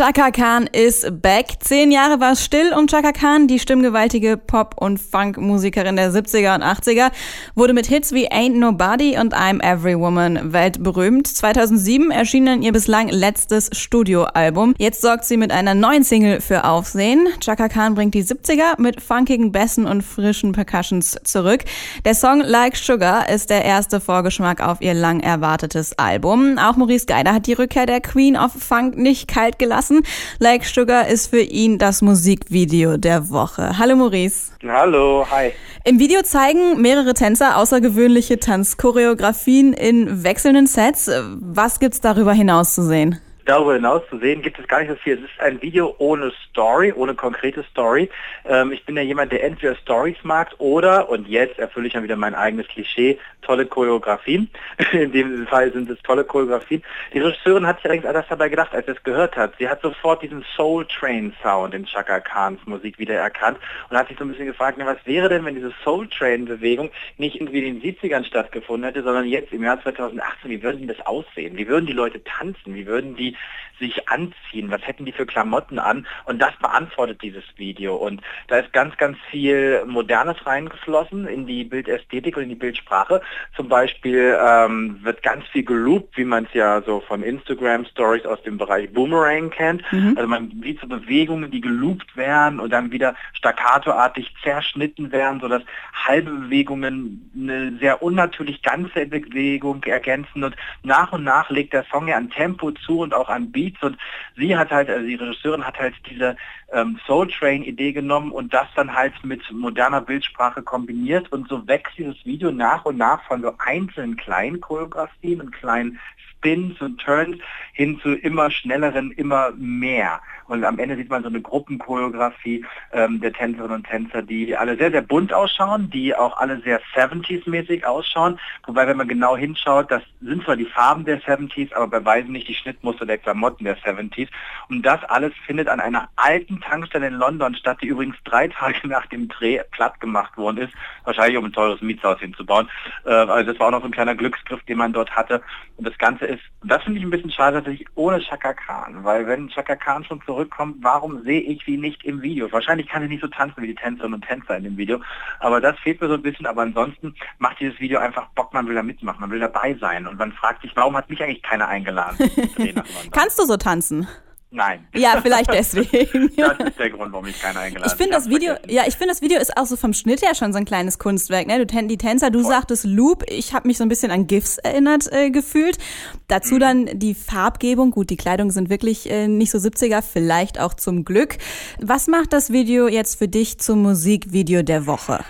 Chaka Khan ist back. Zehn Jahre war es still um Chaka Khan. Die stimmgewaltige Pop- und Funk-Musikerin der 70er und 80er wurde mit Hits wie Ain't Nobody und I'm Every Woman weltberühmt. 2007 erschien dann ihr bislang letztes Studioalbum. Jetzt sorgt sie mit einer neuen Single für Aufsehen. Chaka Khan bringt die 70er mit funkigen Bässen und frischen Percussions zurück. Der Song Like Sugar ist der erste Vorgeschmack auf ihr lang erwartetes Album. Auch Maurice Geider hat die Rückkehr der Queen of Funk nicht kalt gelassen lassen. Like Sugar ist für ihn das Musikvideo der Woche. Hallo Maurice. Hallo, hi. Im Video zeigen mehrere Tänzer außergewöhnliche Tanzchoreografien in wechselnden Sets. Was gibt's darüber hinaus zu sehen? Darüber hinaus zu sehen gibt es gar nicht so viel. Es ist ein Video ohne Story, ohne konkrete Story. Ähm, ich bin ja jemand, der entweder Stories mag oder, und jetzt erfülle ich dann wieder mein eigenes Klischee, tolle Choreografien. In dem Fall sind es tolle Choreografien. Die Regisseurin hat sich allerdings anders dabei gedacht, als sie es gehört hat. Sie hat sofort diesen Soul Train Sound in Chaka Khans Musik wiedererkannt und hat sich so ein bisschen gefragt, na, was wäre denn, wenn diese Soul Train Bewegung nicht irgendwie in den 70ern stattgefunden hätte, sondern jetzt im Jahr 2018, wie würden das aussehen? Wie würden die Leute tanzen? Wie würden die sich anziehen? Was hätten die für Klamotten an? Und das beantwortet dieses Video. Und da ist ganz, ganz viel Modernes reingeflossen in die Bildästhetik und in die Bildsprache. Zum Beispiel ähm, wird ganz viel geloopt, wie man es ja so von Instagram Stories aus dem Bereich Boomerang kennt. Mhm. Also man sieht so Bewegungen, die geloopt werden und dann wieder staccatoartig zerschnitten werden, sodass halbe Bewegungen eine sehr unnatürlich ganze Bewegung ergänzen. Und nach und nach legt der Song ja an Tempo zu und auch an Beats und sie hat halt, also die Regisseurin hat halt diese ähm, Soul Train Idee genommen und das dann halt mit moderner Bildsprache kombiniert und so wächst dieses Video nach und nach von so einzelnen kleinen Choreografien und kleinen Spins und Turns hin zu immer schnelleren, immer mehr. Und am Ende sieht man so eine Gruppenchoreografie ähm, der Tänzerinnen und Tänzer, die alle sehr, sehr bunt ausschauen, die auch alle sehr 70s-mäßig ausschauen. Wobei, wenn man genau hinschaut, das sind zwar die Farben der 70s, aber bei weitem nicht die Schnittmuster der Klamotten der 70s. Und das alles findet an einer alten Tankstelle in London statt, die übrigens drei Tage nach dem Dreh platt gemacht worden ist. Wahrscheinlich um ein teures Mietshaus hinzubauen. Äh, also das war auch noch so ein kleiner Glücksgriff, den man dort hatte. Und das Ganze ist, das finde ich ein bisschen schade, tatsächlich ohne Chaka Khan. Weil wenn Chaka Khan schon zurück zurückkommt, warum sehe ich sie nicht im Video? Wahrscheinlich kann sie nicht so tanzen wie die Tänzerinnen und Tänzer in dem Video, aber das fehlt mir so ein bisschen, aber ansonsten macht dieses Video einfach Bock, man will da mitmachen, man will dabei sein und man fragt sich, warum hat mich eigentlich keiner eingeladen? Kannst du so tanzen? Nein. Ja, vielleicht deswegen. das ist der Grund, warum ich keiner eingeladen Ich finde das Video, vergessen. ja, ich finde das Video ist auch so vom Schnitt her schon so ein kleines Kunstwerk, ne? Du die Tänzer, du Voll. sagtest Loop, ich habe mich so ein bisschen an GIFs erinnert äh, gefühlt. Dazu mhm. dann die Farbgebung, gut, die Kleidung sind wirklich äh, nicht so 70er, vielleicht auch zum Glück. Was macht das Video jetzt für dich zum Musikvideo der Woche?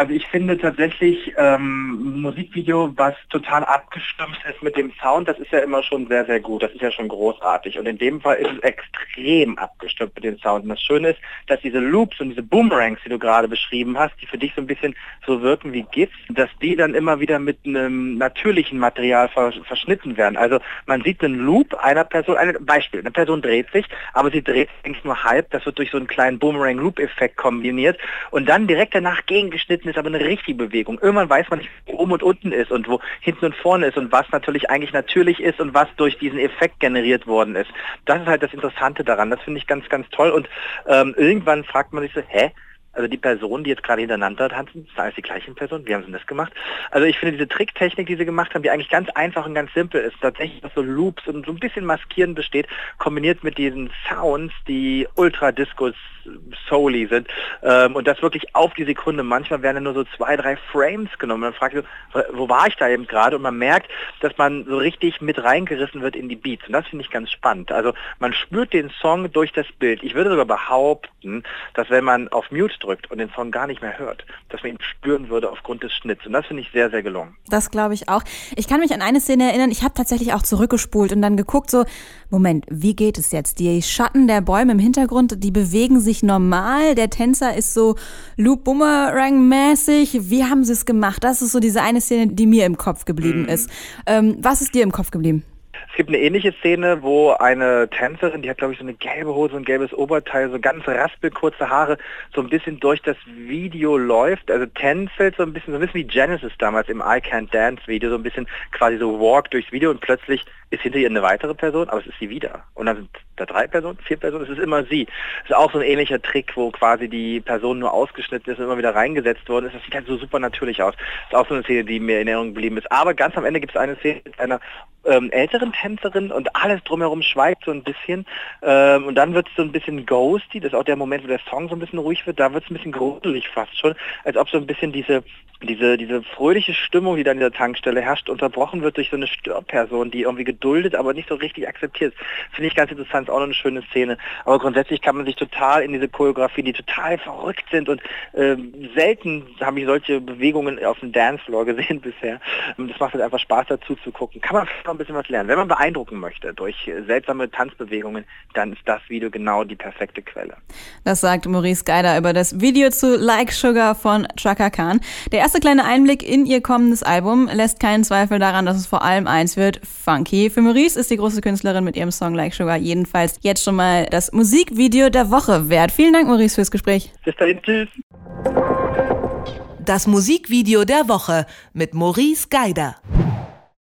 Also ich finde tatsächlich ähm, Musikvideo, was total abgestimmt ist mit dem Sound, das ist ja immer schon sehr, sehr gut. Das ist ja schon großartig. Und in dem Fall ist es extrem abgestimmt mit dem Sound. Und das Schöne ist, dass diese Loops und diese Boomerangs, die du gerade beschrieben hast, die für dich so ein bisschen so wirken wie GIFs, dass die dann immer wieder mit einem natürlichen Material verschnitten werden. Also man sieht einen Loop einer Person, ein Beispiel, eine Person dreht sich, aber sie dreht sich nur halb. Das wird durch so einen kleinen Boomerang-Loop-Effekt kombiniert und dann direkt danach gegengeschnitten ist aber eine richtige Bewegung. Irgendwann weiß man nicht, wo oben und unten ist und wo hinten und vorne ist und was natürlich eigentlich natürlich ist und was durch diesen Effekt generiert worden ist. Das ist halt das Interessante daran. Das finde ich ganz, ganz toll. Und ähm, irgendwann fragt man sich so, hä? Also die Personen, die jetzt gerade hintereinander tanzen, sind alles die gleichen Personen. Wie haben sie das gemacht? Also ich finde diese Tricktechnik, die sie gemacht haben, die eigentlich ganz einfach und ganz simpel ist, tatsächlich so Loops und so ein bisschen Maskieren besteht, kombiniert mit diesen Sounds, die ultra souly sind ähm, und das wirklich auf die Sekunde. Manchmal werden nur so zwei, drei Frames genommen. Man fragt, wo war ich da eben gerade? Und man merkt, dass man so richtig mit reingerissen wird in die Beats. Und das finde ich ganz spannend. Also man spürt den Song durch das Bild. Ich würde sogar behaupten, dass wenn man auf Mute drückt und den Song gar nicht mehr hört, dass man ihn spüren würde aufgrund des Schnitts. Und das finde ich sehr, sehr gelungen. Das glaube ich auch. Ich kann mich an eine Szene erinnern, ich habe tatsächlich auch zurückgespult und dann geguckt, so, Moment, wie geht es jetzt? Die Schatten der Bäume im Hintergrund, die bewegen sich normal. Der Tänzer ist so Loop Boomerang mäßig. Wie haben sie es gemacht? Das ist so diese eine Szene, die mir im Kopf geblieben mhm. ist. Ähm, was ist dir im Kopf geblieben? Es gibt eine ähnliche Szene, wo eine Tänzerin, die hat glaube ich so eine gelbe Hose, ein gelbes Oberteil, so ganz raspelkurze Haare, so ein bisschen durch das Video läuft, also tänzelt so ein bisschen, so ein bisschen wie Genesis damals im I Can't Dance Video, so ein bisschen quasi so walk durchs Video und plötzlich ist hinter ihr eine weitere Person, aber es ist sie wieder. Und dann sind da drei Personen, vier Personen, es ist immer sie. Es ist auch so ein ähnlicher Trick, wo quasi die Person nur ausgeschnitten ist und immer wieder reingesetzt worden ist. Das sieht halt so super natürlich aus. Das ist auch so eine Szene, die mir in Erinnerung geblieben ist. Aber ganz am Ende gibt es eine Szene mit einer ähm, älteren Tänzerin und alles drumherum schweigt so ein bisschen. Ähm, und dann wird es so ein bisschen ghosty, das ist auch der Moment, wo der Song so ein bisschen ruhig wird, da wird es ein bisschen gruselig fast schon, als ob so ein bisschen diese diese, diese fröhliche Stimmung, die da in dieser Tankstelle herrscht, unterbrochen wird durch so eine Störperson, die irgendwie geduldet, aber nicht so richtig akzeptiert. Finde ich ganz interessant, ist auch noch eine schöne Szene. Aber grundsätzlich kann man sich total in diese Choreografie, die total verrückt sind und äh, selten habe ich solche Bewegungen auf dem Dancefloor gesehen bisher. Das macht halt einfach Spaß dazu zu gucken. Kann man ein bisschen was lernen. Wenn man beeindrucken möchte durch seltsame Tanzbewegungen, dann ist das Video genau die perfekte Quelle. Das sagt Maurice Geider über das Video zu Like Sugar von Chaka Khan. Der erste kleine Einblick in ihr kommendes Album lässt keinen Zweifel daran, dass es vor allem eins wird, funky. Für Maurice ist die große Künstlerin mit ihrem Song Like Sugar jedenfalls jetzt schon mal das Musikvideo der Woche wert. Vielen Dank, Maurice, fürs Gespräch. Bis dahin, tschüss. Das Musikvideo der Woche mit Maurice Geider.